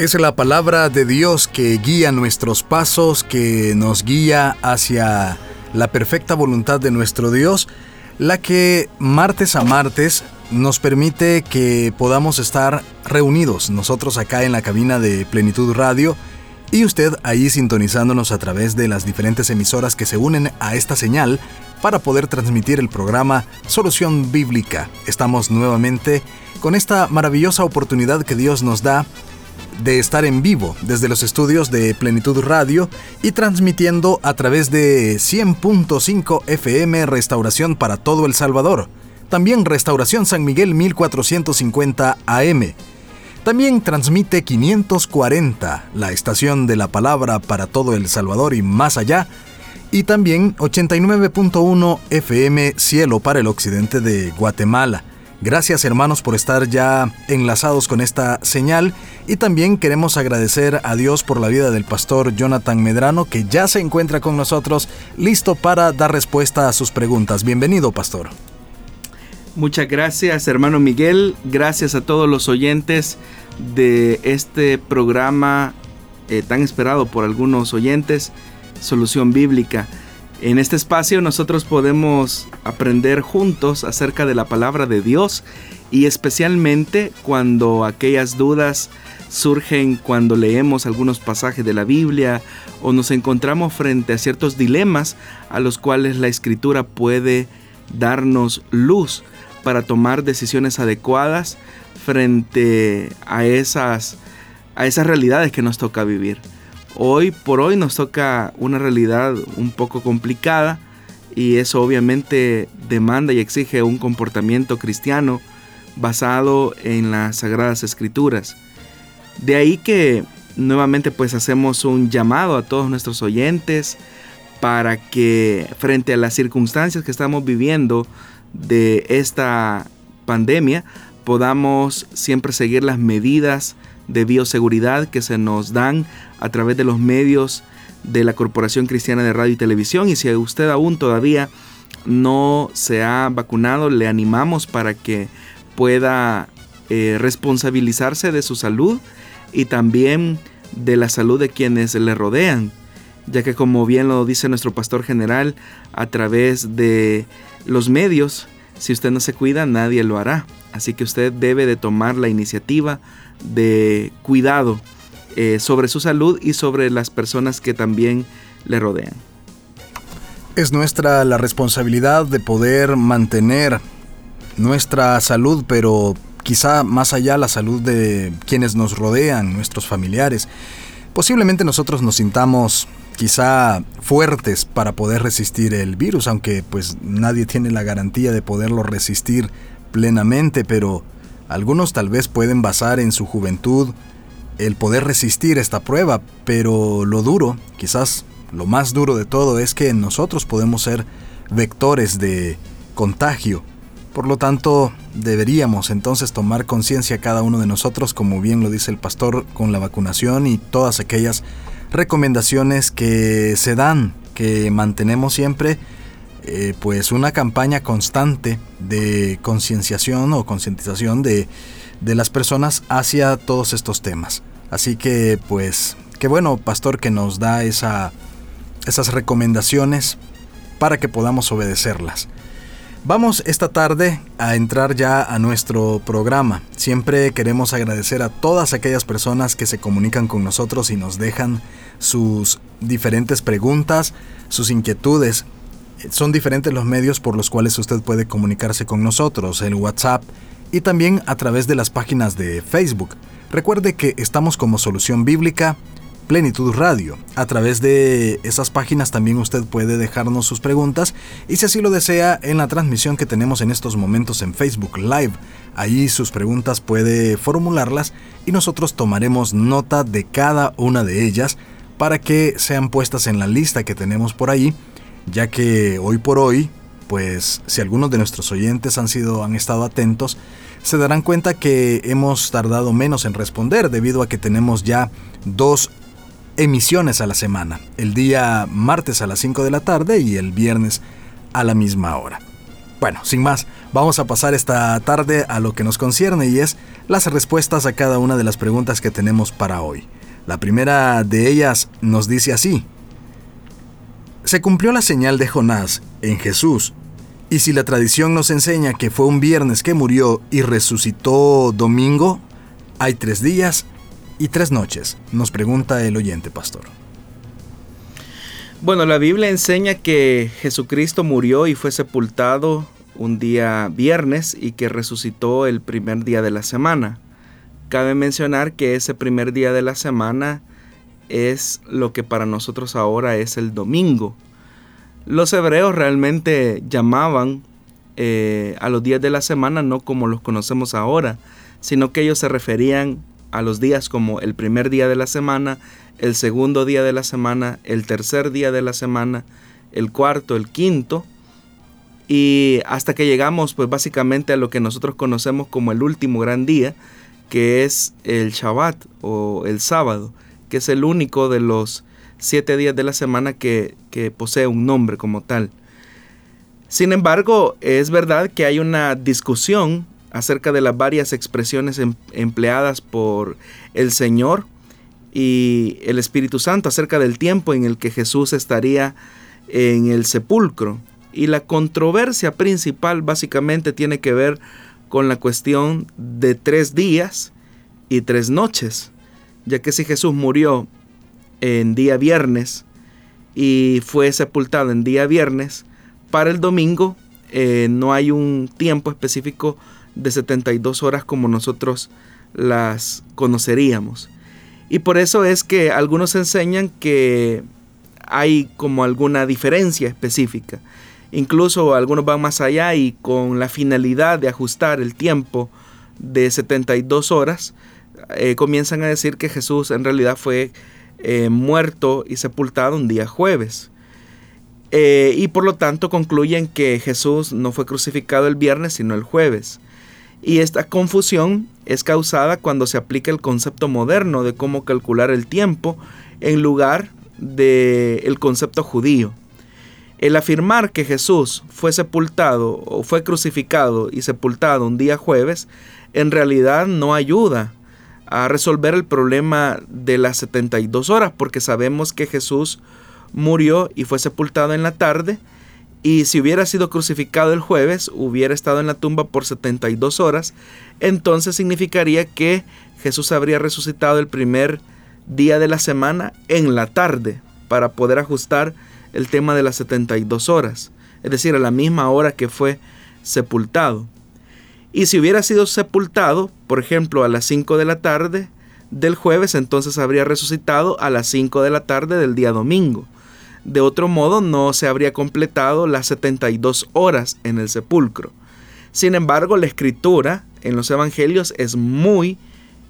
Es la palabra de Dios que guía nuestros pasos, que nos guía hacia la perfecta voluntad de nuestro Dios, la que martes a martes nos permite que podamos estar reunidos nosotros acá en la cabina de Plenitud Radio y usted ahí sintonizándonos a través de las diferentes emisoras que se unen a esta señal para poder transmitir el programa Solución Bíblica. Estamos nuevamente con esta maravillosa oportunidad que Dios nos da de estar en vivo desde los estudios de Plenitud Radio y transmitiendo a través de 100.5 FM Restauración para todo El Salvador. También Restauración San Miguel 1450 AM. También transmite 540, la estación de la palabra para todo El Salvador y más allá. Y también 89.1 FM Cielo para el occidente de Guatemala. Gracias hermanos por estar ya enlazados con esta señal y también queremos agradecer a Dios por la vida del pastor Jonathan Medrano que ya se encuentra con nosotros listo para dar respuesta a sus preguntas. Bienvenido pastor. Muchas gracias hermano Miguel, gracias a todos los oyentes de este programa eh, tan esperado por algunos oyentes, Solución Bíblica. En este espacio nosotros podemos aprender juntos acerca de la palabra de Dios y especialmente cuando aquellas dudas surgen cuando leemos algunos pasajes de la Biblia o nos encontramos frente a ciertos dilemas a los cuales la escritura puede darnos luz para tomar decisiones adecuadas frente a esas, a esas realidades que nos toca vivir. Hoy por hoy nos toca una realidad un poco complicada y eso obviamente demanda y exige un comportamiento cristiano basado en las sagradas escrituras. De ahí que nuevamente pues hacemos un llamado a todos nuestros oyentes para que frente a las circunstancias que estamos viviendo de esta pandemia podamos siempre seguir las medidas de bioseguridad que se nos dan a través de los medios de la Corporación Cristiana de Radio y Televisión. Y si usted aún todavía no se ha vacunado, le animamos para que pueda eh, responsabilizarse de su salud y también de la salud de quienes le rodean, ya que como bien lo dice nuestro pastor general, a través de los medios, si usted no se cuida, nadie lo hará. Así que usted debe de tomar la iniciativa de cuidado eh, sobre su salud y sobre las personas que también le rodean. Es nuestra la responsabilidad de poder mantener nuestra salud, pero quizá más allá la salud de quienes nos rodean, nuestros familiares. Posiblemente nosotros nos sintamos quizá fuertes para poder resistir el virus, aunque pues nadie tiene la garantía de poderlo resistir plenamente, pero algunos tal vez pueden basar en su juventud el poder resistir esta prueba, pero lo duro, quizás lo más duro de todo, es que nosotros podemos ser vectores de contagio. Por lo tanto, deberíamos entonces tomar conciencia cada uno de nosotros, como bien lo dice el pastor, con la vacunación y todas aquellas recomendaciones que se dan, que mantenemos siempre eh, pues una campaña constante de concienciación o concientización de, de las personas hacia todos estos temas. Así que pues qué bueno, pastor, que nos da esa, esas recomendaciones para que podamos obedecerlas. Vamos esta tarde a entrar ya a nuestro programa. Siempre queremos agradecer a todas aquellas personas que se comunican con nosotros y nos dejan sus diferentes preguntas, sus inquietudes son diferentes los medios por los cuales usted puede comunicarse con nosotros, el WhatsApp y también a través de las páginas de Facebook. Recuerde que estamos como Solución Bíblica Plenitud Radio. A través de esas páginas también usted puede dejarnos sus preguntas y si así lo desea en la transmisión que tenemos en estos momentos en Facebook Live. Ahí sus preguntas puede formularlas y nosotros tomaremos nota de cada una de ellas para que sean puestas en la lista que tenemos por ahí, ya que hoy por hoy, pues si algunos de nuestros oyentes han sido han estado atentos, se darán cuenta que hemos tardado menos en responder debido a que tenemos ya dos emisiones a la semana, el día martes a las 5 de la tarde y el viernes a la misma hora. Bueno, sin más, vamos a pasar esta tarde a lo que nos concierne y es las respuestas a cada una de las preguntas que tenemos para hoy. La primera de ellas nos dice así. Se cumplió la señal de Jonás en Jesús, y si la tradición nos enseña que fue un viernes que murió y resucitó domingo, hay tres días y tres noches, nos pregunta el oyente pastor. Bueno, la Biblia enseña que Jesucristo murió y fue sepultado un día viernes y que resucitó el primer día de la semana. Cabe mencionar que ese primer día de la semana es lo que para nosotros ahora es el domingo. Los hebreos realmente llamaban eh, a los días de la semana no como los conocemos ahora, sino que ellos se referían a los días como el primer día de la semana, el segundo día de la semana, el tercer día de la semana, el cuarto, el quinto, y hasta que llegamos pues básicamente a lo que nosotros conocemos como el último gran día, que es el Shabbat o el sábado, que es el único de los siete días de la semana que, posee un nombre como tal. Sin embargo, es verdad que hay una discusión acerca de las varias expresiones em, empleadas por el Señor y el Espíritu Santo acerca del tiempo en el que Jesús estaría en el sepulcro. Y la controversia principal básicamente tiene que ver con la cuestión de tres días y tres noches, ya que si Jesús murió en día viernes y fue sepultado en día viernes, para el domingo eh, no hay un tiempo específico de 72 horas como nosotros las conoceríamos. Y por eso es que algunos enseñan que hay como alguna diferencia específica. Incluso algunos van más allá y con la finalidad de ajustar el tiempo de 72 horas, eh, comienzan a decir que Jesús en realidad fue eh, muerto y sepultado un día jueves. Eh, y por lo tanto concluyen que Jesús no fue crucificado el viernes, sino el jueves. Y esta confusión es causada cuando se aplica el concepto moderno de cómo calcular el tiempo en lugar del el concepto judío. El afirmar que Jesús fue sepultado o fue crucificado y sepultado un día jueves en realidad no ayuda a resolver el problema de las 72 horas porque sabemos que Jesús murió y fue sepultado en la tarde y si hubiera sido crucificado el jueves, hubiera estado en la tumba por 72 horas, entonces significaría que Jesús habría resucitado el primer día de la semana en la tarde para poder ajustar el tema de las 72 horas, es decir, a la misma hora que fue sepultado. Y si hubiera sido sepultado, por ejemplo, a las 5 de la tarde del jueves, entonces habría resucitado a las 5 de la tarde del día domingo. De otro modo, no se habría completado las 72 horas en el sepulcro. Sin embargo, la escritura en los evangelios es muy,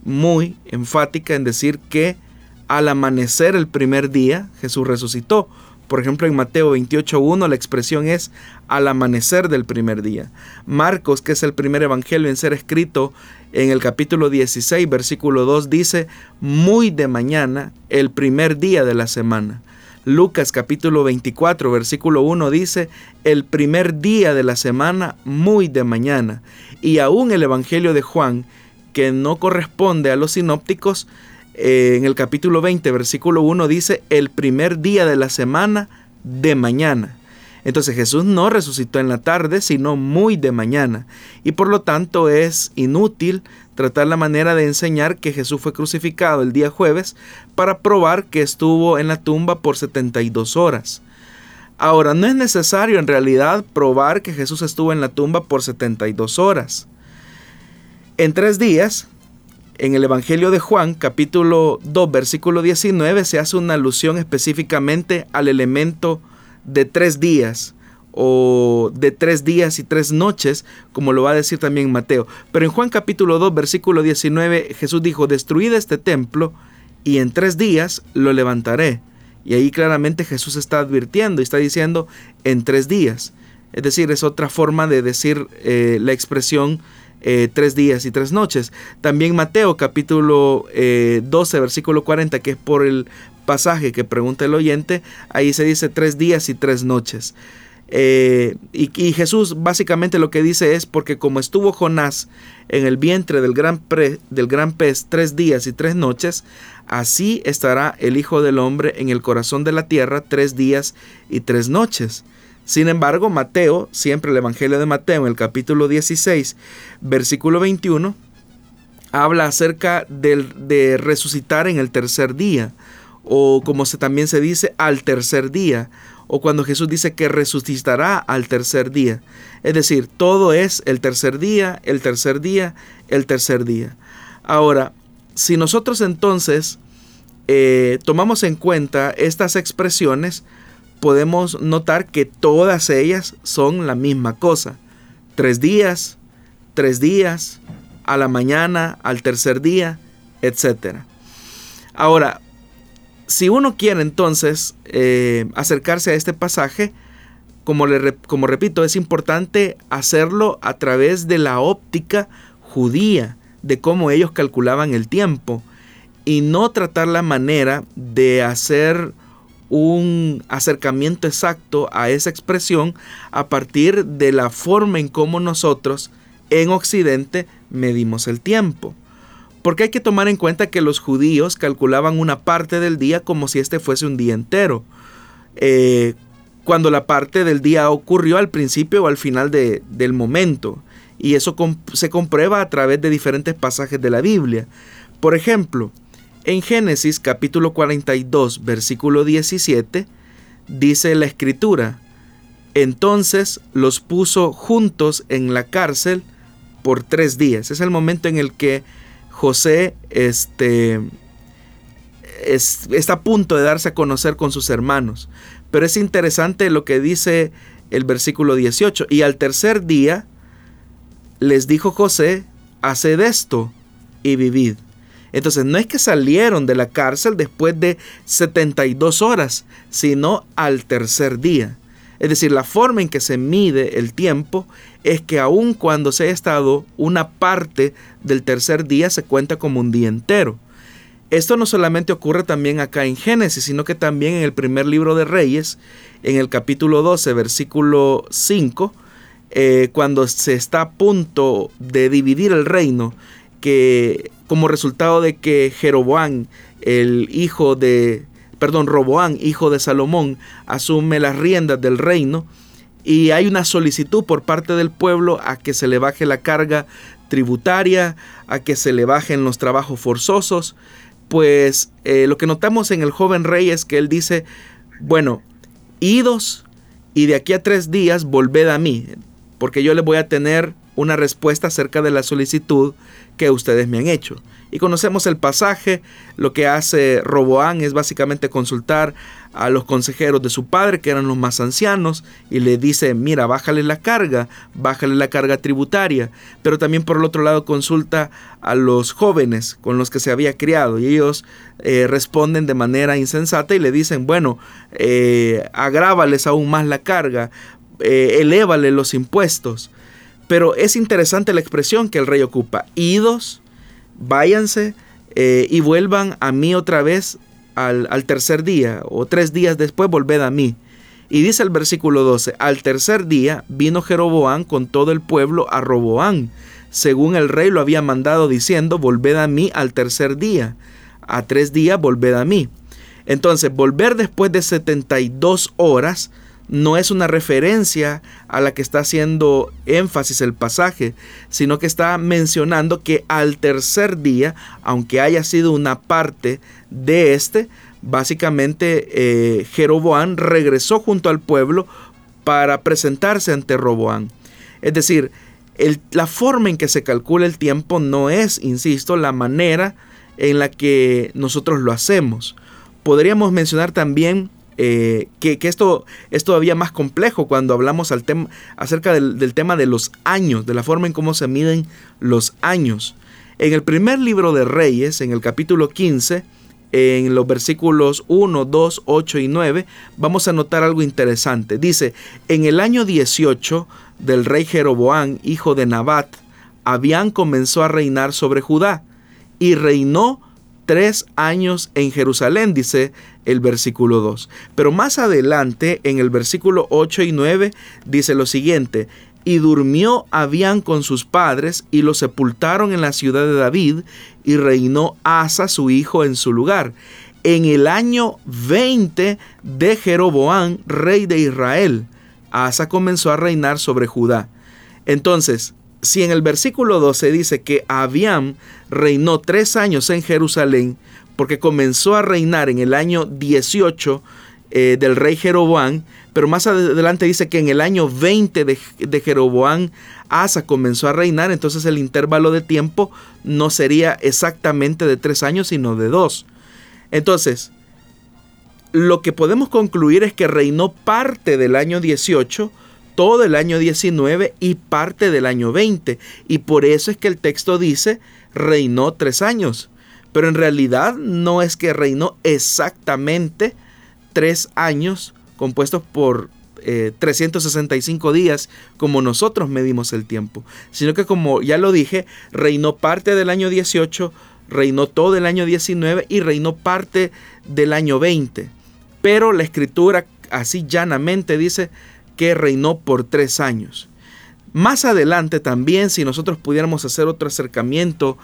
muy enfática en decir que al amanecer el primer día Jesús resucitó. Por ejemplo, en Mateo 28.1 la expresión es al amanecer del primer día. Marcos, que es el primer evangelio en ser escrito en el capítulo 16, versículo 2, dice muy de mañana, el primer día de la semana. Lucas capítulo 24 versículo 1 dice, el primer día de la semana muy de mañana. Y aún el Evangelio de Juan, que no corresponde a los sinópticos, eh, en el capítulo 20 versículo 1 dice, el primer día de la semana de mañana. Entonces Jesús no resucitó en la tarde, sino muy de mañana. Y por lo tanto es inútil tratar la manera de enseñar que Jesús fue crucificado el día jueves para probar que estuvo en la tumba por 72 horas. Ahora, no es necesario en realidad probar que Jesús estuvo en la tumba por 72 horas. En tres días, en el Evangelio de Juan, capítulo 2, versículo 19, se hace una alusión específicamente al elemento de tres días o de tres días y tres noches, como lo va a decir también Mateo. Pero en Juan capítulo 2, versículo 19, Jesús dijo, destruid este templo y en tres días lo levantaré. Y ahí claramente Jesús está advirtiendo y está diciendo en tres días. Es decir, es otra forma de decir eh, la expresión eh, tres días y tres noches. También Mateo capítulo 12 eh, versículo 40, que es por el pasaje que pregunta el oyente, ahí se dice tres días y tres noches. y, Jesús básicamente lo que dice es porque como estuvo Jonás en el vientre del gran, del gran pez tres días y tres noches, así estará el Hijo del Hombre en el corazón de la tierra tres días y tres noches. Sin embargo, Mateo, siempre el Evangelio de Mateo, en el capítulo 16, versículo 21, habla acerca de resucitar en el tercer día, o como se, también se dice, al tercer día, o cuando Jesús dice que resucitará al tercer día. Es decir, todo es el tercer día, el tercer día, el tercer día. Ahora, si nosotros entonces eh, tomamos en cuenta estas expresiones, podemos notar que todas ellas son la misma cosa. Tres días, tres días, a la mañana, al tercer día, etc. Ahora, si uno quiere entonces eh, acercarse a este pasaje, como, le, como repito, es importante hacerlo a través de la óptica judía, de cómo ellos calculaban el tiempo, y no tratar la manera de hacer un acercamiento exacto a esa expresión a partir de la forma en cómo nosotros en Occidente medimos el tiempo. Porque hay que tomar en cuenta que los judíos calculaban una parte del día como si este fuese un día entero. Eh, cuando la parte del día ocurrió al principio o al final del momento. Y eso se comprueba a través de diferentes pasajes de la Biblia. Por ejemplo, en Génesis capítulo 42, versículo 17, dice la escritura, entonces los puso juntos en la cárcel por tres días. Es el momento en el que José este, está a punto de darse a conocer con sus hermanos. Pero es interesante lo que dice el versículo 18. Y al tercer día les dijo José, haced esto y vivid. Entonces no es que salieron de la cárcel después de 72 horas, sino al tercer día. Es decir, la forma en que se mide el tiempo es que aun cuando se ha estado una parte del tercer día se cuenta como un día entero. Esto no solamente ocurre también acá en Génesis, sino que también en el primer libro de Reyes, en el capítulo 12, versículo 5, eh, cuando se está a punto de dividir el reino, que como resultado de que Jeroboam, el hijo de, perdón, Roboán, hijo de Salomón, asume las riendas del reino y hay una solicitud por parte del pueblo a que se le baje la carga tributaria, a que se le bajen los trabajos forzosos, pues eh, lo que notamos en el joven rey es que él dice, bueno, idos y de aquí a tres días volved a mí, porque yo les voy a tener una respuesta acerca de la solicitud que ustedes me han hecho. Y conocemos el pasaje, lo que hace Roboán es básicamente consultar a los consejeros de su padre, que eran los más ancianos, y le dice, mira, bájale la carga, bájale la carga tributaria, pero también por el otro lado consulta a los jóvenes con los que se había criado, y ellos eh, responden de manera insensata y le dicen, bueno, eh, agrábales aún más la carga, eh, elévale los impuestos. Pero es interesante la expresión que el rey ocupa. Idos, váyanse eh, y vuelvan a mí otra vez al, al, tercer día, o tres días después volved a mí. Y dice el versículo 12, al tercer día vino Jeroboán con todo el pueblo a Roboán, según el rey lo había mandado diciendo, volved a mí al tercer día, a tres días volved a mí. Entonces, volver después de 72 horas no es una referencia a la que está haciendo énfasis el pasaje, sino que está mencionando que al tercer día, aunque haya sido una parte de este, básicamente eh, Jeroboán regresó junto al pueblo para presentarse ante Roboán. Es decir, la forma en que se calcula el tiempo no es, insisto, la manera en la que nosotros lo hacemos. Podríamos mencionar también eh, que, esto es todavía más complejo cuando hablamos al acerca del, tema de los años, de la forma en cómo se miden los años. En el primer libro de Reyes, en el capítulo 15, en los versículos 1, 2, 8 y 9, vamos a notar algo interesante. Dice, en el año 18 del rey Jeroboán, hijo de Nabat, Abián comenzó a reinar sobre Judá y reinó tres años en Jerusalén, dice el versículo 2. Pero más adelante, en el versículo 8 y 9, dice lo siguiente, y durmió Abián con sus padres y lo sepultaron en la ciudad de David y reinó Asa su hijo en su lugar. En el año 20 de Jeroboán, rey de Israel, Asa comenzó a reinar sobre Judá. Entonces, si en el versículo 12 dice que Abiam reinó tres años en Jerusalén, porque comenzó a reinar en el año 18 eh, del rey Jeroboán, pero más adelante dice que en el año 20 de, de Jeroboán Asa comenzó a reinar, entonces el intervalo de tiempo no sería exactamente de tres años, sino de dos. Entonces, lo que podemos concluir es que reinó parte del año 18, todo el año 19 y parte del año 20. Y por eso es que el texto dice reinó tres años. Pero en realidad no es que reinó exactamente tres años compuestos por 365 eh, días como nosotros medimos el tiempo, sino que como ya lo dije, reinó parte del año 18, reinó todo el año 19 y reinó parte del año 20. Pero la escritura así llanamente dice que reinó por tres años. Más adelante también, si nosotros pudiéramos hacer otro acercamiento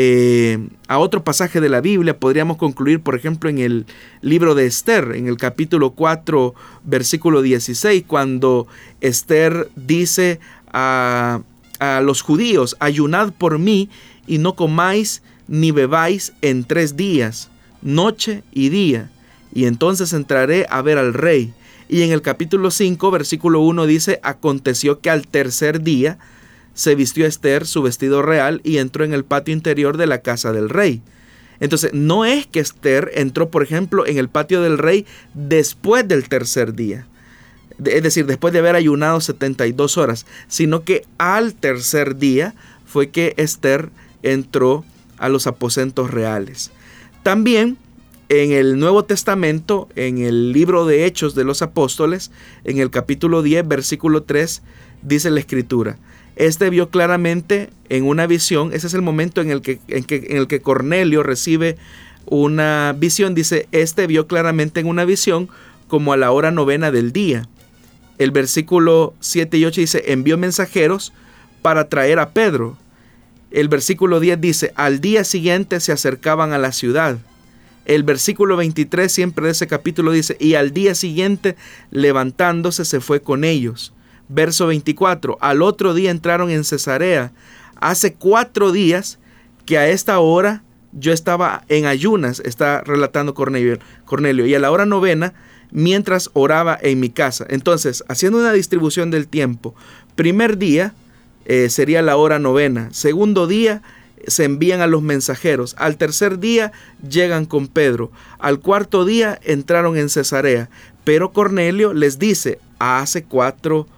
eh, a otro pasaje de la Biblia, podríamos concluir, por ejemplo, en el libro de Esther, en el capítulo 4, versículo 16, cuando Esther dice a, a los judíos, ayunad por mí y no comáis ni bebáis en tres días, noche y día, y entonces entraré a ver al rey. Y en el capítulo 5, versículo 1 dice, aconteció que al tercer día, se vistió Esther su vestido real y entró en el patio interior de la casa del rey. Entonces, no es que Esther entró, por ejemplo, en el patio del rey después del tercer día, es decir, después de haber ayunado 72 horas, sino que al tercer día fue que Esther entró a los aposentos reales. También en el Nuevo Testamento, en el libro de Hechos de los Apóstoles, en el capítulo 10, versículo 3, dice la escritura, este vio claramente en una visión, ese es el momento en el que, en, el que Cornelio recibe una visión, dice, este vio claramente en una visión como a la hora novena del día. El versículo 7 y 8 dice, envió mensajeros para traer a Pedro. El versículo 10 dice, al día siguiente se acercaban a la ciudad. El versículo 23 siempre de ese capítulo dice, y al día siguiente levantándose se fue con ellos. Verso 24, al otro día entraron en Cesarea. Hace cuatro días que a esta hora yo estaba en ayunas, está relatando Cornelio, Cornelio, y a la hora novena, mientras oraba en mi casa. Entonces, haciendo una distribución del tiempo, primer día eh, sería la hora novena, segundo día se envían a los mensajeros, al tercer día llegan con Pedro, al cuarto día entraron en Cesarea, pero Cornelio les dice, hace cuatro días,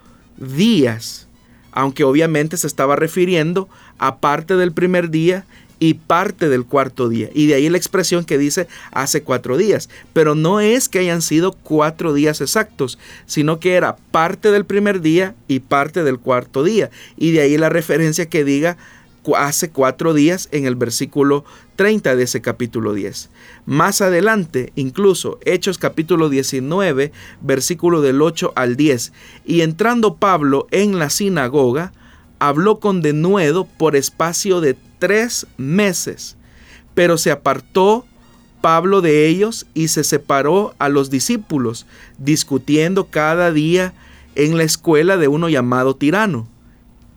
aunque obviamente se estaba refiriendo a parte del primer día y parte del cuarto día. Y de ahí la expresión que dice hace cuatro días. Pero no es que hayan sido cuatro días exactos, sino que era parte del primer día y parte del cuarto día. Y de ahí la referencia que diga hace cuatro días en el versículo 30 de ese capítulo 10. Más adelante, incluso Hechos capítulo 19, versículo del 8 al 10. Y entrando Pablo en la sinagoga, habló con denuedo por espacio de tres meses, pero se apartó Pablo de ellos y se separó a los discípulos, discutiendo cada día en la escuela de uno llamado tirano.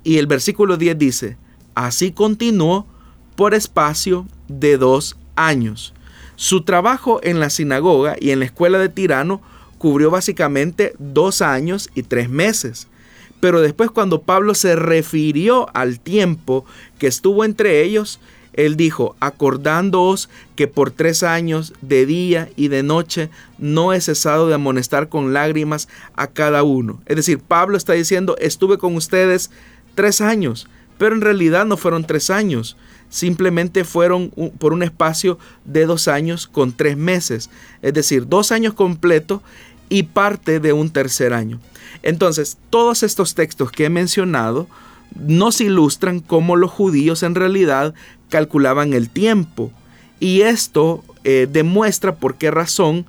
Y el versículo 10 dice, Así continuó por espacio de dos años. Su trabajo en la sinagoga y en la escuela de Tirano cubrió básicamente dos años y tres meses. Pero después cuando Pablo se refirió al tiempo que estuvo entre ellos, él dijo, acordándoos que por tres años de día y de noche no he cesado de amonestar con lágrimas a cada uno. Es decir, Pablo está diciendo, estuve con ustedes tres años, pero en realidad no fueron tres años, simplemente fueron por un espacio de dos años con tres meses, es decir, dos años completos y parte de un tercer año. Entonces, todos estos textos que he mencionado nos ilustran cómo los judíos en realidad calculaban el tiempo. Y esto eh, demuestra por qué razón,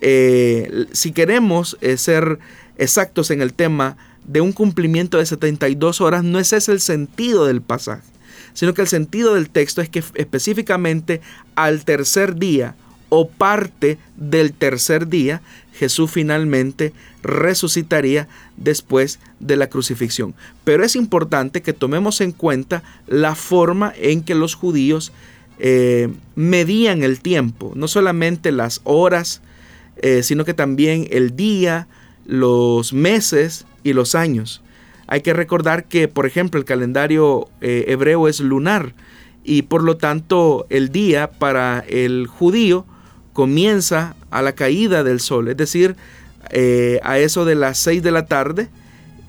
eh, si queremos eh, ser exactos en el tema de un cumplimiento de 72 horas, no ese es el sentido del pasaje, sino que el sentido del texto es que específicamente al tercer día o parte del tercer día, Jesús finalmente resucitaría después de la crucifixión. Pero es importante que tomemos en cuenta la forma en que los judíos eh, medían el tiempo, no solamente las horas, eh, sino que también el día, los meses y los años. Hay que recordar que, por ejemplo, el calendario eh, hebreo es lunar y por lo tanto el día para el judío comienza a la caída del sol, es decir, eh, a eso de las 6 de la tarde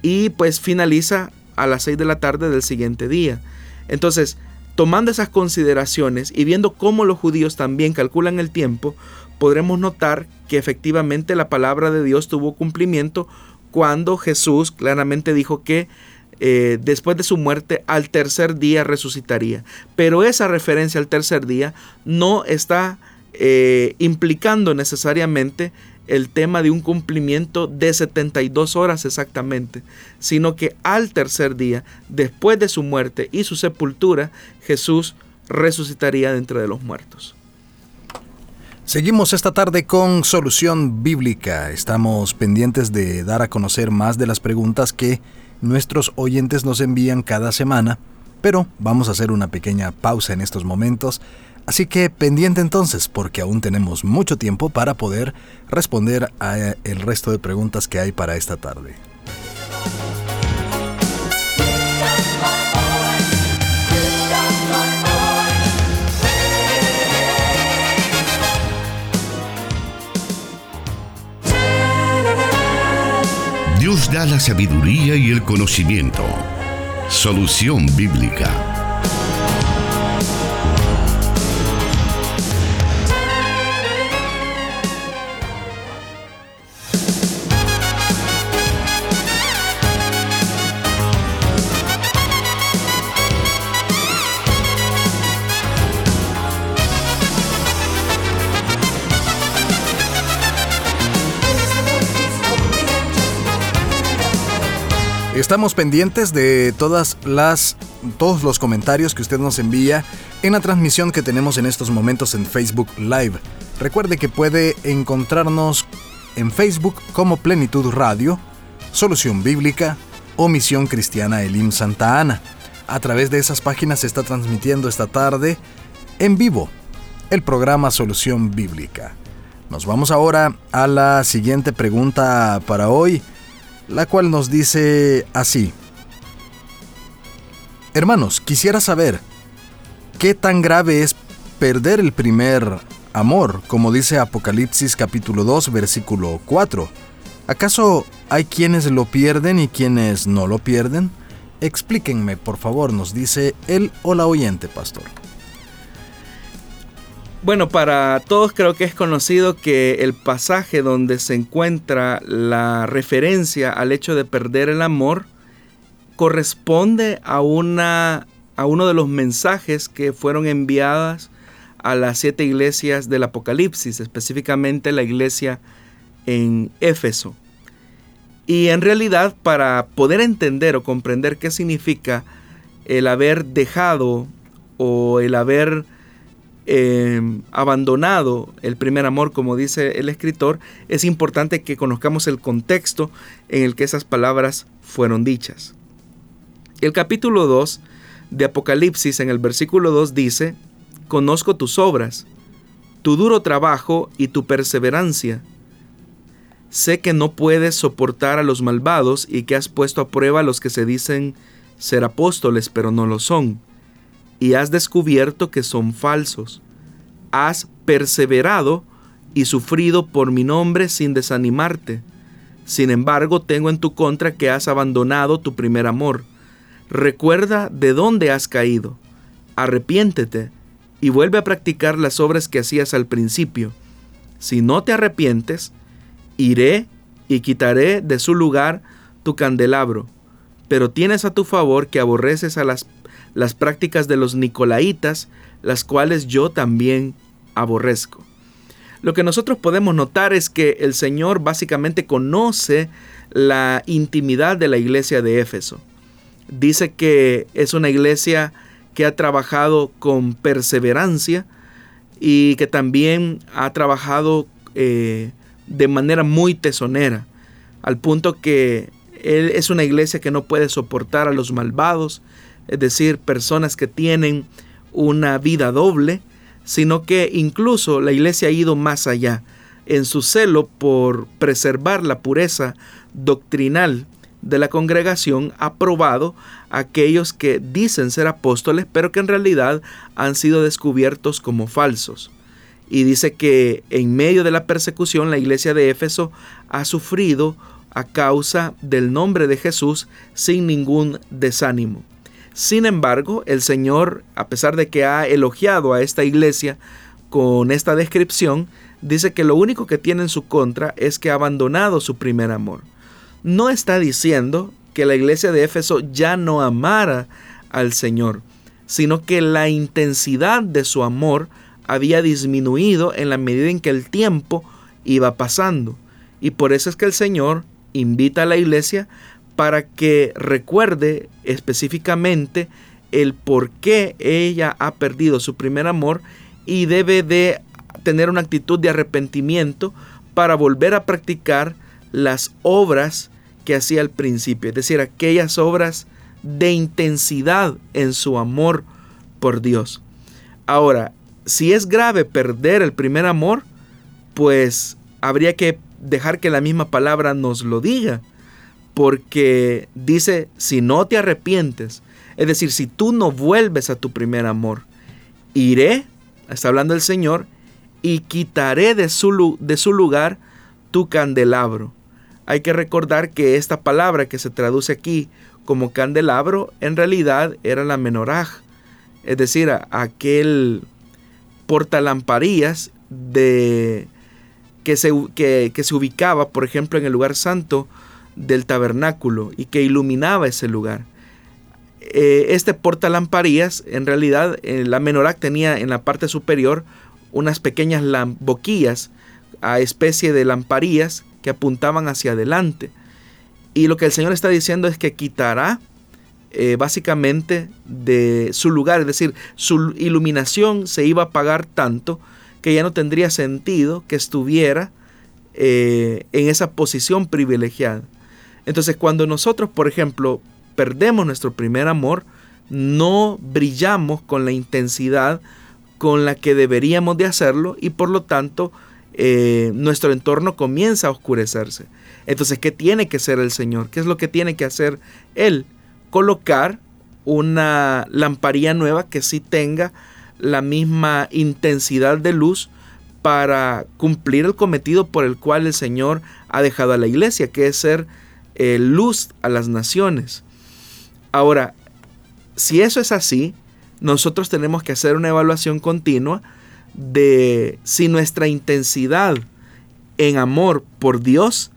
y pues finaliza a las 6 de la tarde del siguiente día. Entonces, tomando esas consideraciones y viendo cómo los judíos también calculan el tiempo, podremos notar que efectivamente la palabra de Dios tuvo cumplimiento cuando Jesús claramente dijo que eh, después de su muerte al tercer día resucitaría. Pero esa referencia al tercer día no está eh, implicando necesariamente el tema de un cumplimiento de 72 horas exactamente, sino que al tercer día, después de su muerte y su sepultura, Jesús resucitaría dentro de los muertos. Seguimos esta tarde con Solución Bíblica. Estamos pendientes de dar a conocer más de las preguntas que nuestros oyentes nos envían cada semana, pero vamos a hacer una pequeña pausa en estos momentos Así que pendiente entonces, porque aún tenemos mucho tiempo para poder responder a el resto de preguntas que hay para esta tarde. Dios da la sabiduría y el conocimiento. Solución bíblica. Estamos pendientes de todas las todos los comentarios que usted nos envía en la transmisión que tenemos en estos momentos en Facebook Live. Recuerde que puede encontrarnos en Facebook como Plenitud Radio, Solución Bíblica o Misión Cristiana Elim Santa Ana. A través de esas páginas se está transmitiendo esta tarde en vivo el programa Solución Bíblica. Nos vamos ahora a la siguiente pregunta para hoy la cual nos dice así. Hermanos, quisiera saber, ¿qué tan grave es perder el primer amor, como dice Apocalipsis capítulo 2, versículo 4? ¿Acaso hay quienes lo pierden y quienes no lo pierden? Explíquenme, por favor, nos dice el o la oyente, pastor. Bueno, para todos creo que es conocido que el pasaje donde se encuentra la referencia al hecho de perder el amor corresponde a, una, a uno de los mensajes que fueron enviadas a las siete iglesias del Apocalipsis, específicamente la iglesia en Éfeso. Y en realidad para poder entender o comprender qué significa el haber dejado o el haber Em, abandonado el primer amor, como dice el escritor, es importante que conozcamos el contexto en el que esas palabras fueron dichas. El capítulo 2 de Apocalipsis en el versículo 2 dice, Conozco tus obras, tu duro trabajo y tu perseverancia. Sé que no puedes soportar a los malvados y que has puesto a prueba a los que se dicen ser apóstoles pero no lo son y has descubierto que son falsos. Has perseverado y sufrido por mi nombre sin desanimarte. Sin embargo, tengo en tu contra que has abandonado tu primer amor. Recuerda de dónde has caído, arrepiéntete y vuelve a practicar las obras que hacías al principio. Si no te arrepientes, iré y quitaré de su lugar tu candelabro, pero tienes a tu favor que aborreces a las, las prácticas de los nicolaitas, las cuales yo también aborrezco. Lo que nosotros podemos notar es que el Señor básicamente conoce la intimidad de la iglesia de Éfeso. Dice que es una iglesia que ha trabajado con perseverancia y que también ha trabajado eh, de manera muy tesonera, al punto que él es una iglesia que no puede soportar a los malvados, es decir, personas que tienen una vida doble, sino que incluso la iglesia ha ido más allá en su celo por preservar la pureza doctrinal de la congregación ha probado a aquellos que dicen ser apóstoles, pero que en realidad han sido descubiertos como falsos. Y dice que en medio de la persecución la iglesia de Éfeso ha sufrido a causa del nombre de Jesús sin ningún desánimo. Sin embargo, el Señor, a pesar de que ha elogiado a esta iglesia con esta descripción, dice que lo único que tiene en su contra es que ha abandonado su primer amor no está diciendo que la iglesia de Éfeso ya no amara al Señor, sino que la intensidad de su amor había disminuido en la medida en que el tiempo iba pasando. Y por eso es que el Señor invita a la iglesia para que recuerde específicamente el por qué ella ha perdido su primer amor y debe de tener una actitud de arrepentimiento para volver a practicar las obras que hacía al principio, es decir, aquellas obras de intensidad en su amor por Dios. Ahora, si es grave perder el primer amor, pues habría que dejar que la misma palabra nos lo diga, porque dice, si no te arrepientes, es decir, si tú no vuelves a tu primer amor, iré, está hablando el Señor, y quitaré de su, de su lugar tu candelabro. Hay que recordar que esta palabra que se traduce aquí como candelabro en realidad era la menoraj, es decir, aquel portalamparías de, que, se, que, se ubicaba, por ejemplo, en el lugar santo del tabernáculo y que iluminaba ese lugar. Eh, este portalamparías, en realidad, eh, la menorá tenía en la parte superior unas pequeñas boquillas a especie de lamparías que apuntaban hacia adelante. Y lo que el Señor está diciendo es que quitará eh, básicamente de su lugar, es decir, su iluminación se iba a apagar tanto que ya no tendría sentido que estuviera en esa posición privilegiada. Entonces cuando nosotros, por ejemplo, perdemos nuestro primer amor, no brillamos con la intensidad con la que deberíamos de hacerlo y por lo tanto eh, nuestro entorno comienza a oscurecerse. Entonces, ¿qué tiene que hacer el Señor? ¿Qué es lo que tiene que hacer Él? Colocar una lamparilla nueva que sí tenga la misma intensidad de luz para cumplir el cometido por el cual el Señor ha dejado a la iglesia, que es ser eh, luz a las naciones. Ahora, si eso es así, nosotros tenemos que hacer una evaluación continua de si nuestra intensidad en amor por Dios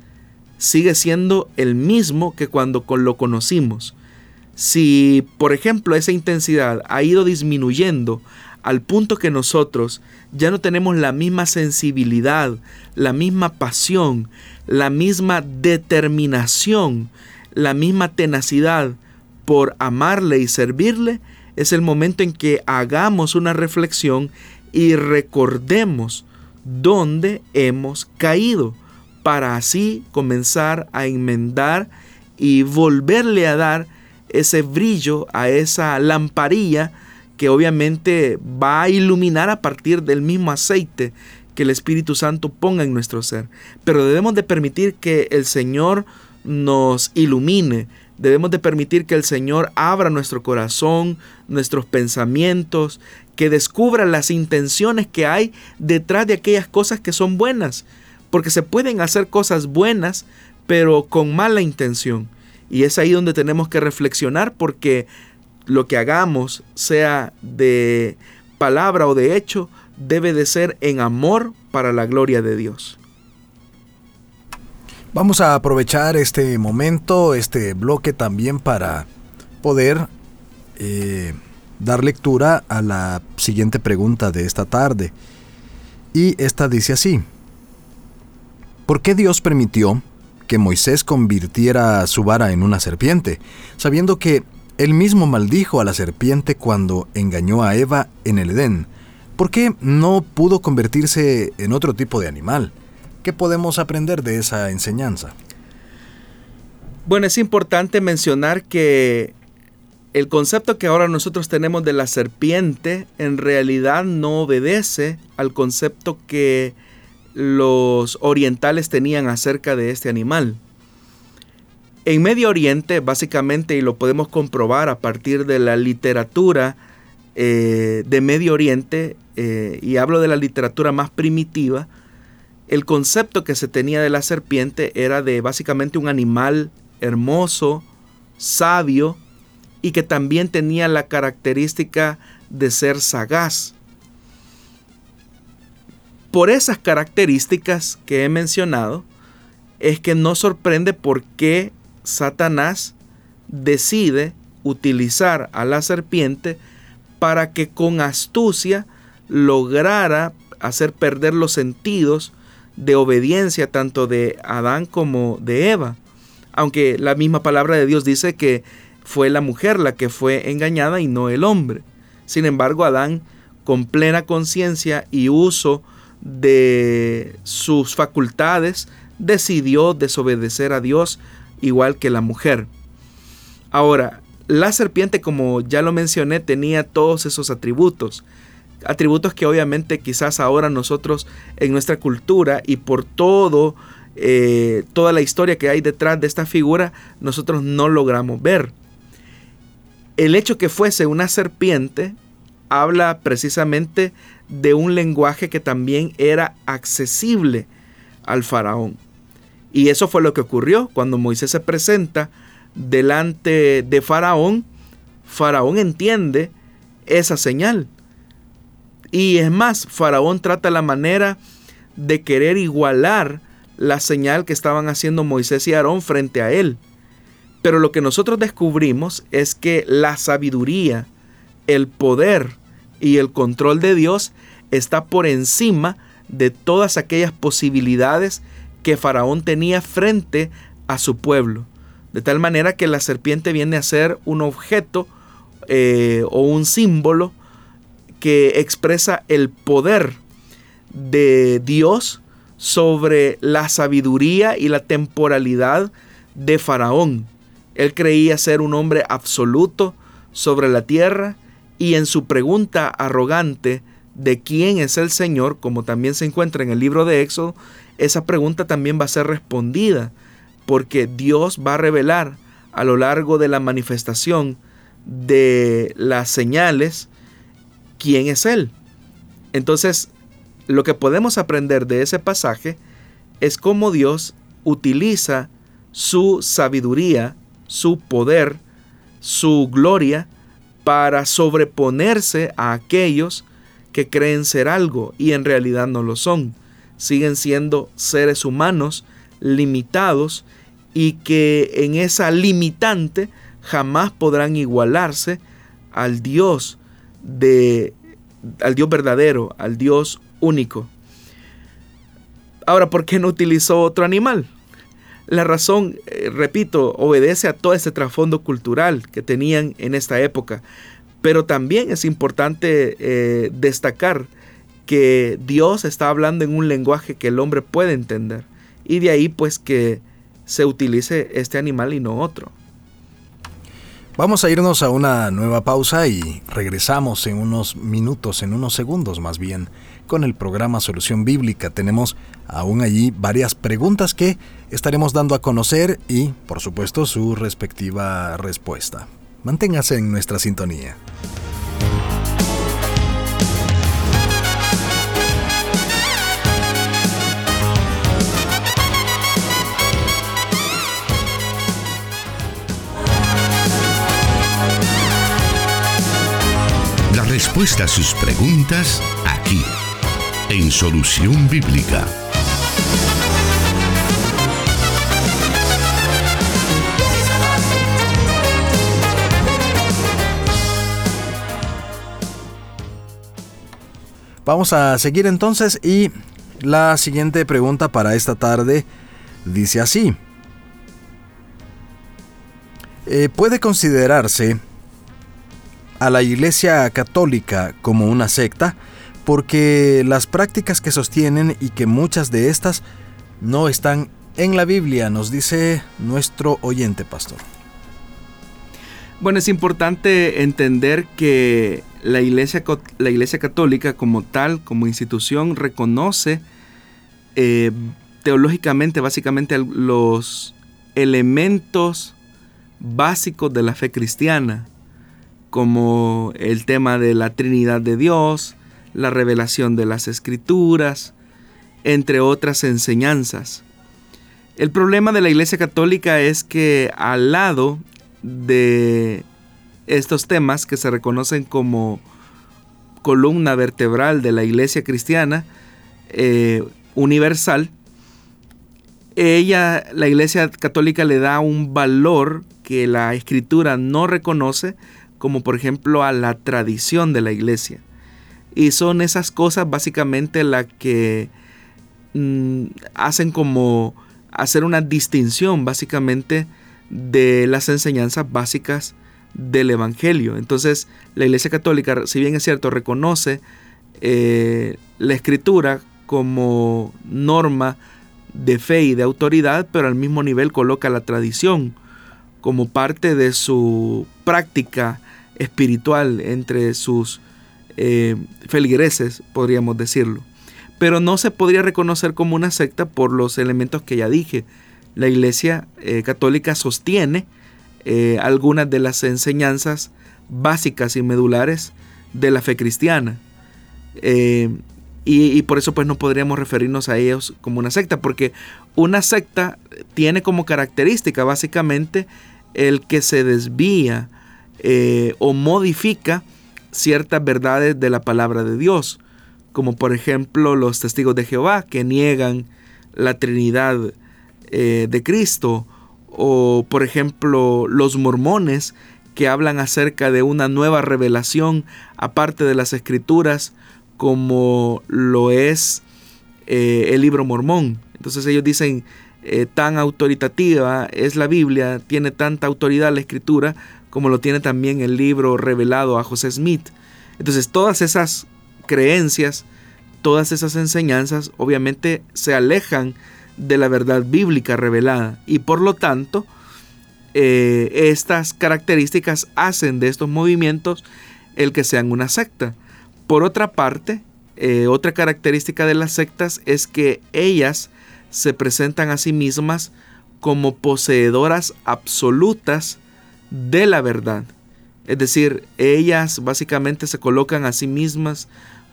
sigue siendo el mismo que cuando lo conocimos. Si, por ejemplo, esa intensidad ha ido disminuyendo al punto que nosotros ya no tenemos la misma sensibilidad, la misma pasión, la misma determinación, la misma tenacidad por amarle y servirle, es el momento en que hagamos una reflexión y recordemos dónde hemos caído para así comenzar a enmendar y volverle a dar ese brillo a esa lamparilla obviamente va a iluminar a partir del mismo aceite que el Espíritu Santo ponga en nuestro ser. Pero debemos de permitir que el Señor nos ilumine, debemos de permitir que el Señor abra nuestro corazón, nuestros pensamientos, que descubra las intenciones que hay detrás de aquellas cosas que son buenas, porque se pueden hacer cosas buenas, pero con mala intención. Y es ahí donde tenemos que reflexionar porque lo que hagamos, sea de palabra o de hecho, debe de ser en amor para la gloria de Dios. Vamos a aprovechar este momento, este bloque también para poder eh, dar lectura a la siguiente pregunta de esta tarde. Y esta dice así. ¿Por qué Dios permitió que Moisés convirtiera su vara en una serpiente, sabiendo que él mismo maldijo a la serpiente cuando engañó a Eva en el Edén? ¿Por qué no pudo convertirse en otro tipo de animal? ¿Qué podemos aprender de esa enseñanza? Bueno, es importante mencionar que el concepto que ahora nosotros tenemos de la serpiente en realidad no obedece al concepto que los orientales tenían acerca de este animal. En Medio Oriente, básicamente, y lo podemos comprobar a partir de la literatura eh, de Medio Oriente, eh, y hablo de la literatura más primitiva, el concepto que se tenía de la serpiente era de básicamente un animal hermoso, sabio, y que también tenía la característica de ser sagaz. Por esas características que he mencionado, es que no sorprende por qué Satanás decide utilizar a la serpiente para que con astucia lograra hacer perder los sentidos de obediencia tanto de Adán como de Eva. Aunque la misma palabra de Dios dice que fue la mujer la que fue engañada y no el hombre. Sin embargo, Adán, con plena conciencia y uso de sus facultades, decidió desobedecer a Dios igual que la mujer. Ahora, la serpiente, como ya lo mencioné, tenía todos esos atributos. Atributos que obviamente quizás ahora nosotros en nuestra cultura y por todo, eh, toda la historia que hay detrás de esta figura, nosotros no logramos ver el hecho que fuese una serpiente habla precisamente de un lenguaje que también era accesible al faraón. Y eso fue lo que ocurrió cuando Moisés se presenta delante de faraón. Faraón entiende esa señal. Y es más, faraón trata la manera de querer igualar la señal que estaban haciendo Moisés y Aarón frente a él. Pero lo que nosotros descubrimos es que la sabiduría, el poder y el control de Dios está por encima de todas aquellas posibilidades que Faraón tenía frente a su pueblo. De tal manera que la serpiente viene a ser un objeto eh, o un símbolo que expresa el poder de Dios sobre la sabiduría y la temporalidad de Faraón. Él creía ser un hombre absoluto sobre la tierra y en su pregunta arrogante de quién es el Señor, como también se encuentra en el libro de Éxodo, esa pregunta también va a ser respondida porque Dios va a revelar a lo largo de la manifestación de las señales quién es Él. Entonces, lo que podemos aprender de ese pasaje es cómo Dios utiliza su sabiduría su poder, su gloria, para sobreponerse a aquellos que creen ser algo y en realidad no lo son. Siguen siendo seres humanos limitados y que en esa limitante jamás podrán igualarse al Dios de al Dios verdadero, al Dios único. Ahora, ¿por qué no utilizó otro animal? La razón, eh, repito, obedece a todo este trasfondo cultural que tenían en esta época. Pero también es importante eh, destacar que Dios está hablando en un lenguaje que el hombre puede entender. Y de ahí pues que se utilice este animal y no otro. Vamos a irnos a una nueva pausa y regresamos en unos minutos, en unos segundos más bien, con el programa Solución Bíblica. Tenemos aún allí varias preguntas que estaremos dando a conocer y, por supuesto, su respectiva respuesta. Manténgase en nuestra sintonía. Respuesta a sus preguntas aquí, en Solución Bíblica. Vamos a seguir entonces y la siguiente pregunta para esta tarde dice así. Eh, ¿Puede considerarse a la Iglesia Católica como una secta? Porque las prácticas que sostienen y que muchas de estas no están en la Biblia, nos dice nuestro oyente pastor. Bueno, es importante entender que la iglesia, la iglesia católica como tal, como institución, reconoce eh, teológicamente básicamente los elementos básicos de la fe cristiana, como el tema de la Trinidad de Dios, la revelación de las escrituras, entre otras enseñanzas. El problema de la Iglesia Católica es que al lado de estos temas que se reconocen como columna vertebral de la iglesia cristiana eh, universal, ella, la iglesia católica le da un valor que la escritura no reconoce, como por ejemplo a la tradición de la iglesia. Y son esas cosas básicamente las que mm, hacen como hacer una distinción básicamente de las enseñanzas básicas del Evangelio. Entonces, la Iglesia Católica, si bien es cierto, reconoce eh, la escritura como norma de fe y de autoridad, pero al mismo nivel coloca la tradición como parte de su práctica espiritual entre sus eh, feligreses, podríamos decirlo. Pero no se podría reconocer como una secta por los elementos que ya dije. La Iglesia eh, Católica sostiene eh, algunas de las enseñanzas básicas y medulares de la fe cristiana. Eh, y, por eso pues no podríamos referirnos a ellos como una secta, porque una secta tiene como característica básicamente el que se desvía eh, o modifica ciertas verdades de la palabra de Dios, como por ejemplo los testigos de Jehová que niegan la Trinidad de Cristo, o por ejemplo los mormones que hablan acerca de una nueva revelación aparte de las escrituras como lo es eh, el libro mormón. Entonces ellos dicen eh, tan autoritativa es la Biblia, tiene tanta autoridad la escritura como lo tiene también el libro revelado a José Smith. Entonces todas esas creencias, todas esas enseñanzas obviamente se alejan de la verdad bíblica revelada y por lo tanto eh, estas características hacen de estos movimientos el que sean una secta. Por otra parte, eh, otra característica de las sectas es que ellas se presentan a sí mismas como poseedoras absolutas de la verdad. Es decir, ellas básicamente se colocan a sí mismas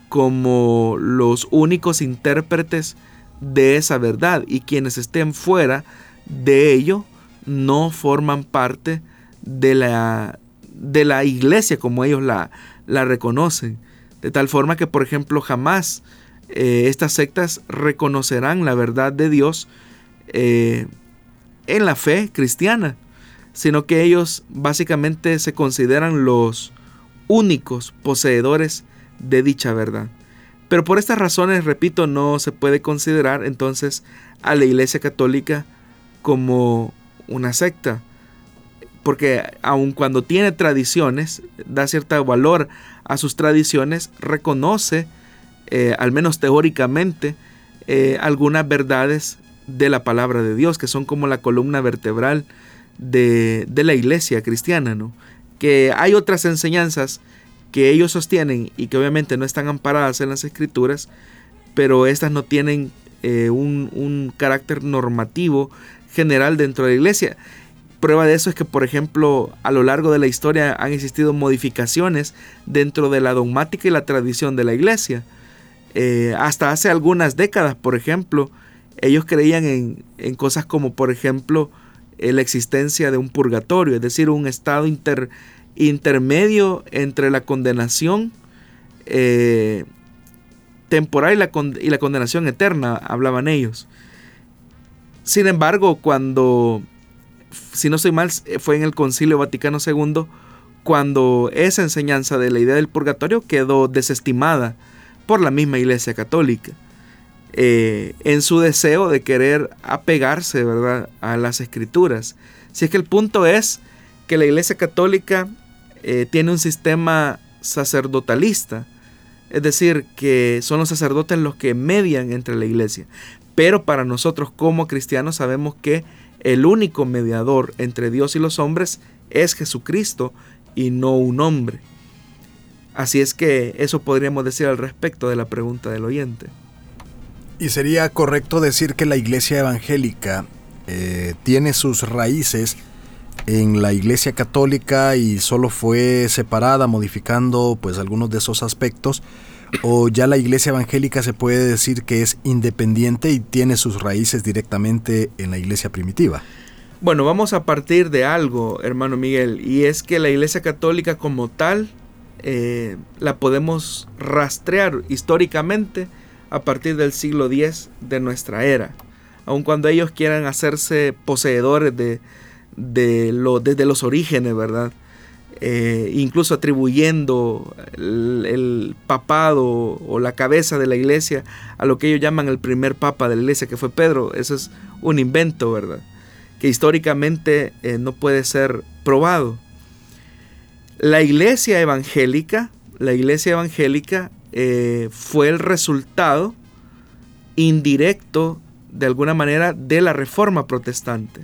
como los únicos intérpretes de esa verdad y quienes estén fuera de ello no forman parte de la, de la iglesia como ellos la, la reconocen. De tal forma que, por ejemplo, jamás eh, estas sectas reconocerán la verdad de Dios eh, en la fe cristiana, sino que ellos básicamente se consideran los únicos poseedores de dicha verdad. Pero por estas razones, repito, no se puede considerar entonces a la Iglesia Católica como una secta. Porque aun cuando tiene tradiciones, da cierto valor a sus tradiciones, reconoce, eh, al menos teóricamente, eh, algunas verdades de la palabra de Dios, que son como la columna vertebral de, de la iglesia cristiana, ¿no? Que hay otras enseñanzas que ellos sostienen y que obviamente no están amparadas en las escrituras, pero estas no tienen eh, un, carácter normativo general dentro de la iglesia. Prueba de eso es que, por ejemplo, a lo largo de la historia han existido modificaciones dentro de la dogmática y la tradición de la iglesia. Eh, hasta hace algunas décadas, por ejemplo, ellos creían en, en cosas como, por ejemplo, la existencia de un purgatorio, es decir, un estado inter, intermedio entre la condenación eh, temporal y la, y la condenación eterna, hablaban ellos. Sin embargo, cuando, si no soy mal, fue en el Concilio Vaticano II, cuando esa enseñanza de la idea del purgatorio quedó desestimada por la misma Iglesia Católica. Eh, en su deseo de querer apegarse ¿verdad? a las escrituras. Si es que el punto es que la Iglesia Católica eh, tiene un sistema sacerdotalista, es decir, que son los sacerdotes los que median entre la iglesia. Pero para nosotros como cristianos sabemos que el único mediador entre Dios y los hombres es Jesucristo y no un hombre. Así es que eso podríamos decir al respecto de la pregunta del oyente. Y sería correcto decir que la iglesia evangélica eh, tiene sus raíces en la Iglesia Católica y solo fue separada modificando pues algunos de esos aspectos o ya la Iglesia Evangélica se puede decir que es independiente y tiene sus raíces directamente en la Iglesia primitiva. Bueno, vamos a partir de algo, hermano Miguel, y es que la Iglesia Católica como tal eh, la podemos rastrear históricamente a partir del siglo X de nuestra era, aun cuando ellos quieran hacerse poseedores de, de desde los orígenes, ¿verdad? Eh, incluso atribuyendo el, papado o la cabeza de la iglesia a lo que ellos llaman el primer papa de la iglesia, que fue Pedro. Eso es un invento, ¿verdad? Que históricamente eh, no puede ser probado. La iglesia evangélica, la iglesia evangélica eh, fue el resultado indirecto, de alguna manera, de la reforma protestante.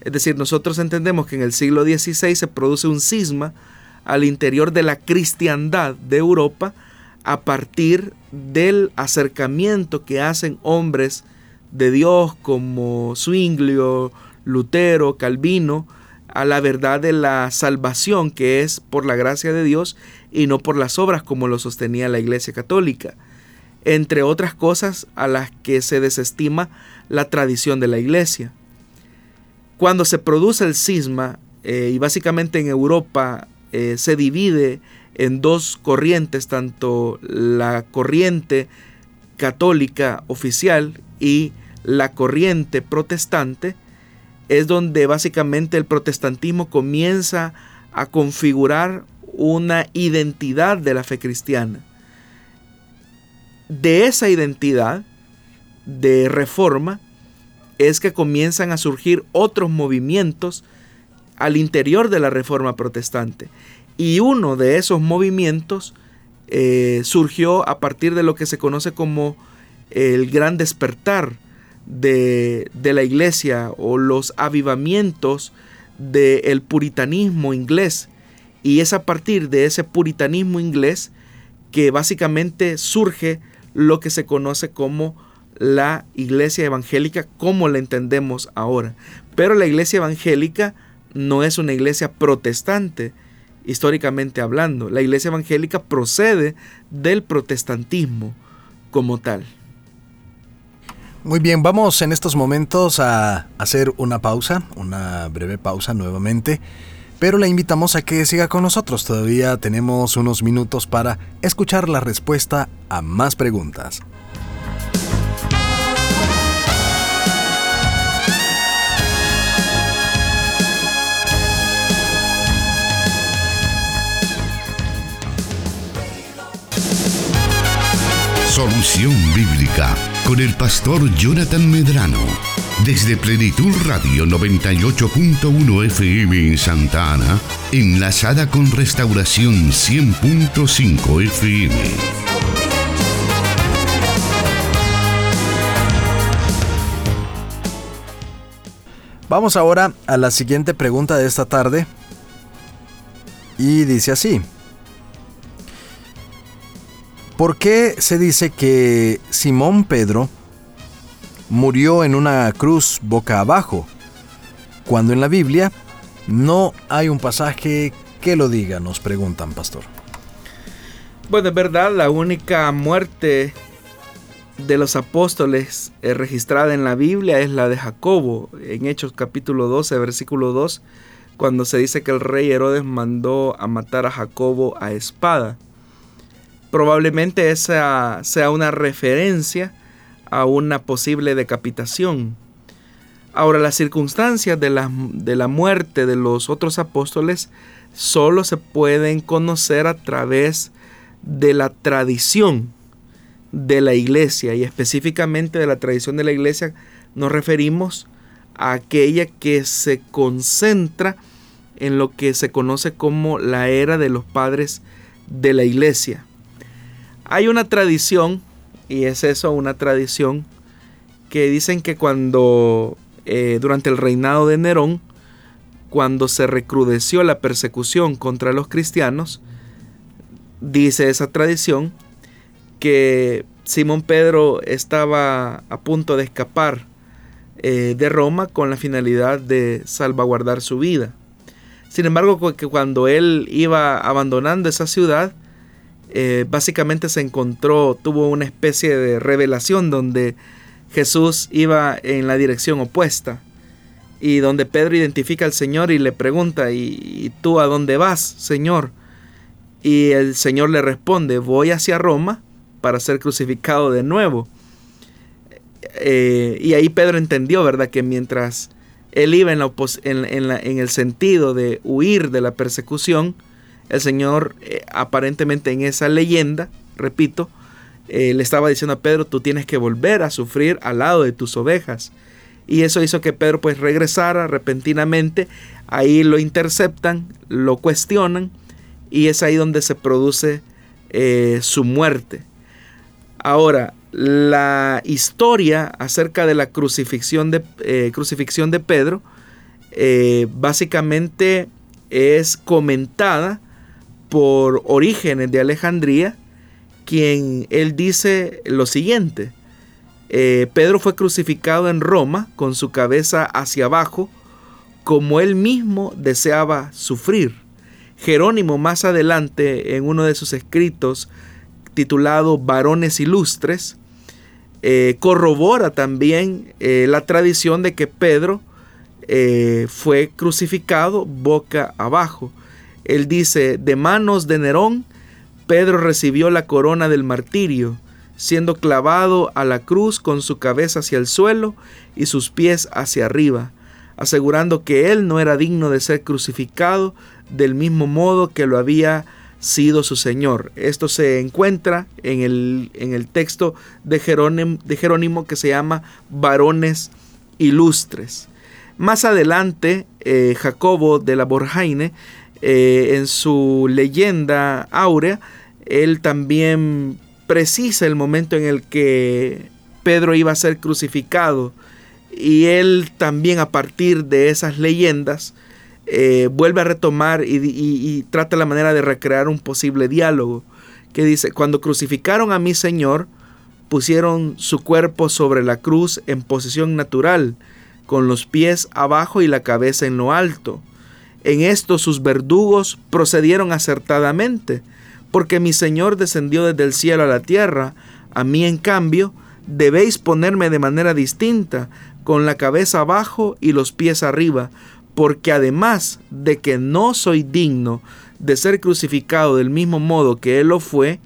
Es decir, nosotros entendemos que en el siglo XVI se produce un cisma al interior de la cristiandad de Europa a partir del acercamiento que hacen hombres de Dios como Zwinglio, Lutero, Calvino, a la verdad de la salvación que es por la gracia de Dios y no por las obras como lo sostenía la Iglesia Católica, entre otras cosas a las que se desestima la tradición de la Iglesia. Cuando se produce el cisma, eh, y básicamente en Europa eh, se divide en dos corrientes, tanto la corriente católica oficial y la corriente protestante, es donde básicamente el protestantismo comienza a configurar una identidad de la fe cristiana. De esa identidad de reforma es que comienzan a surgir otros movimientos al interior de la Reforma Protestante. Y uno de esos movimientos eh, surgió a partir de lo que se conoce como el gran despertar de, la iglesia o los avivamientos del puritanismo inglés. Y es a partir de ese puritanismo inglés que básicamente surge lo que se conoce como la iglesia evangélica como la entendemos ahora. Pero la iglesia evangélica no es una iglesia protestante, históricamente hablando. La iglesia evangélica procede del protestantismo como tal. Muy bien, vamos en estos momentos a hacer una pausa, una breve pausa nuevamente, pero la invitamos a que siga con nosotros. Todavía tenemos unos minutos para escuchar la respuesta a más preguntas. Solución Bíblica con el pastor Jonathan Medrano. Desde Plenitud Radio 98.1 FM en Santa Ana, enlazada con Restauración 100.5 FM. Vamos ahora a la siguiente pregunta de esta tarde. Y dice así. ¿Por qué se dice que Simón Pedro murió en una cruz boca abajo, cuando en la Biblia no hay un pasaje que lo diga? Nos preguntan, pastor. Bueno, es verdad, la única muerte de los apóstoles eh, registrada en la Biblia es la de Jacobo, en Hechos capítulo 12, versículo 2, cuando se dice que el rey Herodes mandó a matar a Jacobo a espada. Probablemente esa sea una referencia a una posible decapitación. Ahora, las circunstancias de la, de la muerte de los otros apóstoles solo se pueden conocer a través de la tradición de la iglesia y específicamente de la tradición de la iglesia nos referimos a aquella que se concentra en lo que se conoce como la era de los padres de la iglesia. Hay una tradición, y es eso, una tradición, que dicen que cuando, eh, durante el reinado de Nerón, cuando se recrudeció la persecución contra los cristianos, dice esa tradición que Simón Pedro estaba a punto de escapar eh, de Roma con la finalidad de salvaguardar su vida. Sin embargo, que cuando él iba abandonando esa ciudad, eh, básicamente se encontró, tuvo una especie de revelación donde Jesús iba en la dirección opuesta y donde Pedro identifica al Señor y le pregunta, ¿y, tú a dónde vas, Señor? Y el Señor le responde, voy hacia Roma para ser crucificado de nuevo. Eh, y ahí Pedro entendió, ¿verdad? Que mientras él iba en, en el sentido de huir de la persecución, el Señor eh, aparentemente en esa leyenda, repito, eh, le estaba diciendo a Pedro, tú tienes que volver a sufrir al lado de tus ovejas. Y eso hizo que Pedro pues regresara repentinamente, ahí lo interceptan, lo cuestionan y es ahí donde se produce eh, su muerte. Ahora, la historia acerca de la crucifixión de, crucifixión de Pedro básicamente es comentada por Orígenes de Alejandría, quien él dice lo siguiente. Eh, Pedro fue crucificado en Roma con su cabeza hacia abajo, como él mismo deseaba sufrir. Jerónimo más adelante, en uno de sus escritos titulado Varones Ilustres, eh, corrobora también eh, la tradición de que Pedro fue crucificado boca abajo. Él dice, de manos de Nerón, Pedro recibió la corona del martirio, siendo clavado a la cruz con su cabeza hacia el suelo y sus pies hacia arriba, asegurando que él no era digno de ser crucificado del mismo modo que lo había sido su Señor. Esto se encuentra en el, en el texto de Jerónimo, de Jerónimo, que se llama Varones Ilustres. Más adelante, eh, Jacobo de la Borjaine eh, en su leyenda áurea, él también precisa el momento en el que Pedro iba a ser crucificado y él también a partir de esas leyendas eh, vuelve a retomar y, y, trata la manera de recrear un posible diálogo que dice, cuando crucificaron a mi Señor, pusieron su cuerpo sobre la cruz en posición natural, con los pies abajo y la cabeza en lo alto. En esto sus verdugos procedieron acertadamente, porque mi Señor descendió desde el cielo a la tierra, a mí en cambio debéis ponerme de manera distinta, con la cabeza abajo y los pies arriba, porque además de que no soy digno de ser crucificado del mismo modo que Él lo fue,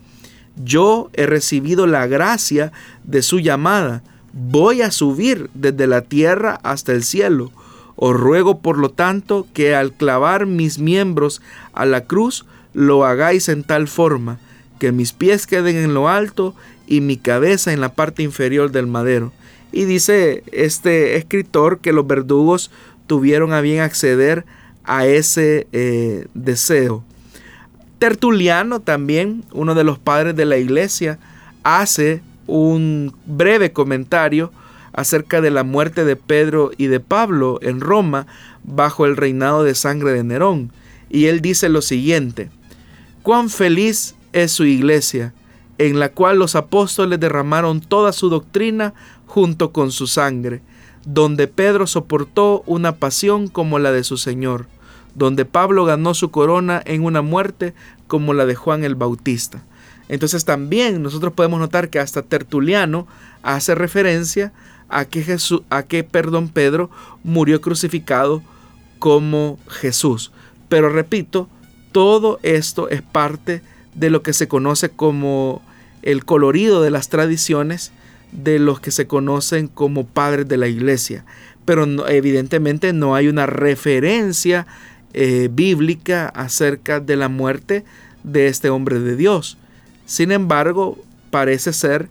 yo he recibido la gracia de su llamada, voy a subir desde la tierra hasta el cielo, os ruego por lo tanto que al clavar mis miembros a la cruz lo hagáis en tal forma que mis pies queden en lo alto y mi cabeza en la parte inferior del madero. Y dice este escritor que los verdugos tuvieron a bien acceder a ese eh, deseo. Tertuliano también, uno de los padres de la iglesia, hace un breve comentario acerca de la muerte de Pedro y de Pablo en Roma bajo el reinado de sangre de Nerón. Y él dice lo siguiente, cuán feliz es su iglesia, en la cual los apóstoles derramaron toda su doctrina junto con su sangre, donde Pedro soportó una pasión como la de su Señor, donde Pablo ganó su corona en una muerte como la de Juan el Bautista. Entonces también nosotros podemos notar que hasta Tertuliano hace referencia a que, Jesús, a que perdón, Pedro murió crucificado como Jesús. Pero repito, todo esto es parte de lo que se conoce como el colorido de las tradiciones de los que se conocen como padres de la iglesia. Pero evidentemente no hay una referencia eh, bíblica acerca de la muerte de este hombre de Dios. Sin embargo, parece ser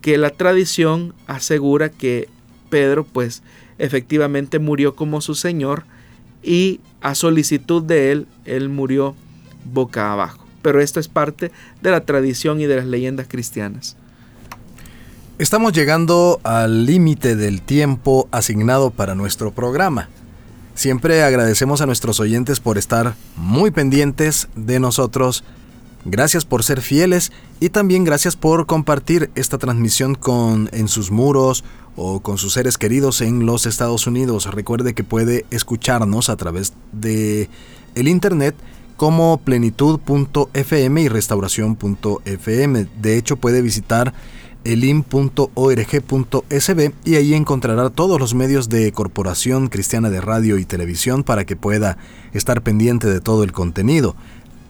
que la tradición asegura que Pedro pues efectivamente murió como su Señor y a solicitud de él, él murió boca abajo. Pero esto es parte de la tradición y de las leyendas cristianas. Estamos llegando al límite del tiempo asignado para nuestro programa. Siempre agradecemos a nuestros oyentes por estar muy pendientes de nosotros. Gracias por ser fieles y también gracias por compartir esta transmisión con en sus muros o con sus seres queridos en los Estados Unidos. Recuerde que puede escucharnos a través de el internet como plenitud.fm y restauración.fm. De hecho, puede visitar elim.org.sb y ahí encontrará todos los medios de Corporación Cristiana de Radio y Televisión para que pueda estar pendiente de todo el contenido.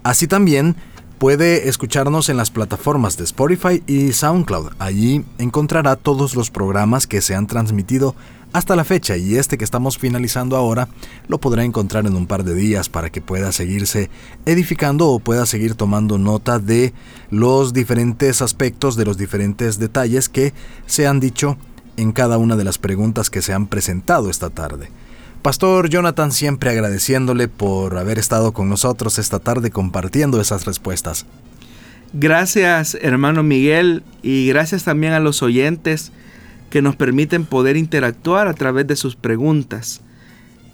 Así también puede escucharnos en las plataformas de Spotify y SoundCloud. Allí encontrará todos los programas que se han transmitido hasta la fecha y este que estamos finalizando ahora lo podrá encontrar en un par de días para que pueda seguirse edificando o pueda seguir tomando nota de los diferentes aspectos, de los diferentes detalles que se han dicho en cada una de las preguntas que se han presentado esta tarde. Pastor Jonathan, siempre agradeciéndole por haber estado con nosotros esta tarde compartiendo esas respuestas. Gracias, hermano Miguel, y gracias también a los oyentes que nos permiten poder interactuar a través de sus preguntas.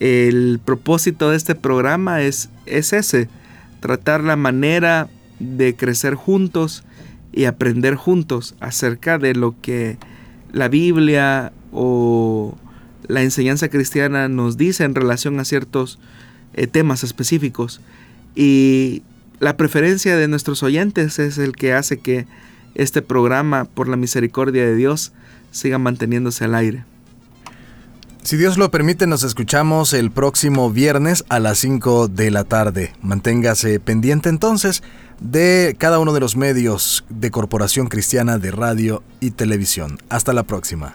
El propósito de este programa es, es ese, tratar la manera de crecer juntos y aprender juntos acerca de lo que la Biblia o la enseñanza cristiana nos dice en relación a ciertos eh, temas específicos. Y la preferencia de nuestros oyentes es el que hace que este programa, por la misericordia de Dios, siga manteniéndose al aire. Si Dios lo permite, nos escuchamos el próximo viernes a las 5 de la tarde. Manténgase pendiente entonces de cada uno de los medios de Corporación Cristiana de Radio y Televisión. Hasta la próxima.